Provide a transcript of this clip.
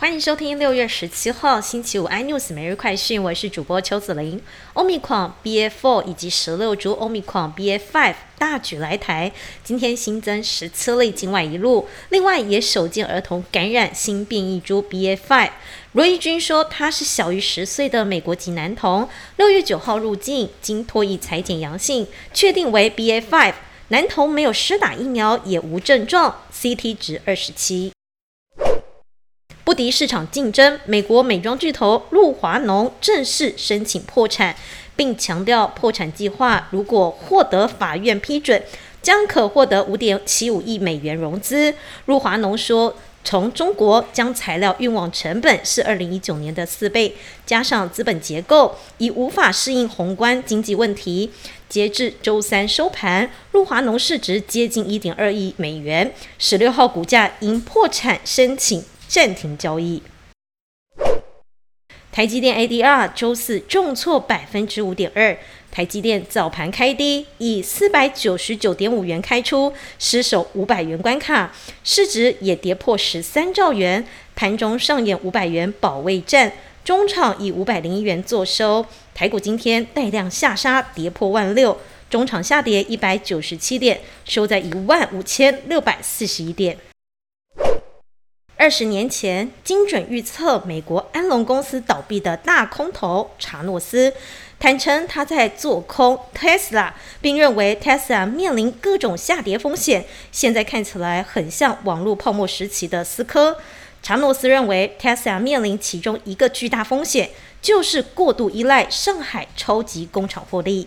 欢迎收听六月十七号星期五 iNews 每日快讯，我是主播邱子玲。Omicron BA.4 以及十六株 Omicron BA.5 大举来台，今天新增十七例境外一路，另外也首见儿童感染新变异株 BA.5。罗义军说他是小于十岁的美国籍男童，六月九号入境，经脱液裁剪阳性，确定为 BA.5。男童没有施打疫苗，也无症状，CT 值二十七。不敌市场竞争，美国美妆巨头露华浓正式申请破产，并强调破产计划如果获得法院批准，将可获得五点七五亿美元融资。露华浓说，从中国将材料运往成本是二零一九年的四倍，加上资本结构已无法适应宏观经济问题。截至周三收盘，露华浓市值接近一点二亿美元，十六号股价因破产申请。暂停交易。台积电 ADR 周四重挫百分之五点二，台积电早盘开低，以四百九十九点五元开出，失守五百元关卡，市值也跌破十三兆元，盘中上演五百元保卫战，中场以五百零一元作收。台股今天带量下杀，跌破万六，中场下跌一百九十七点，收在一万五千六百四十一点。二十年前，精准预测美国安龙公司倒闭的大空头查诺斯，坦诚他在做空 Tesla，并认为 Tesla 面临各种下跌风险。现在看起来很像网络泡沫时期的思科。查诺斯认为 Tesla 面临其中一个巨大风险，就是过度依赖上海超级工厂获利。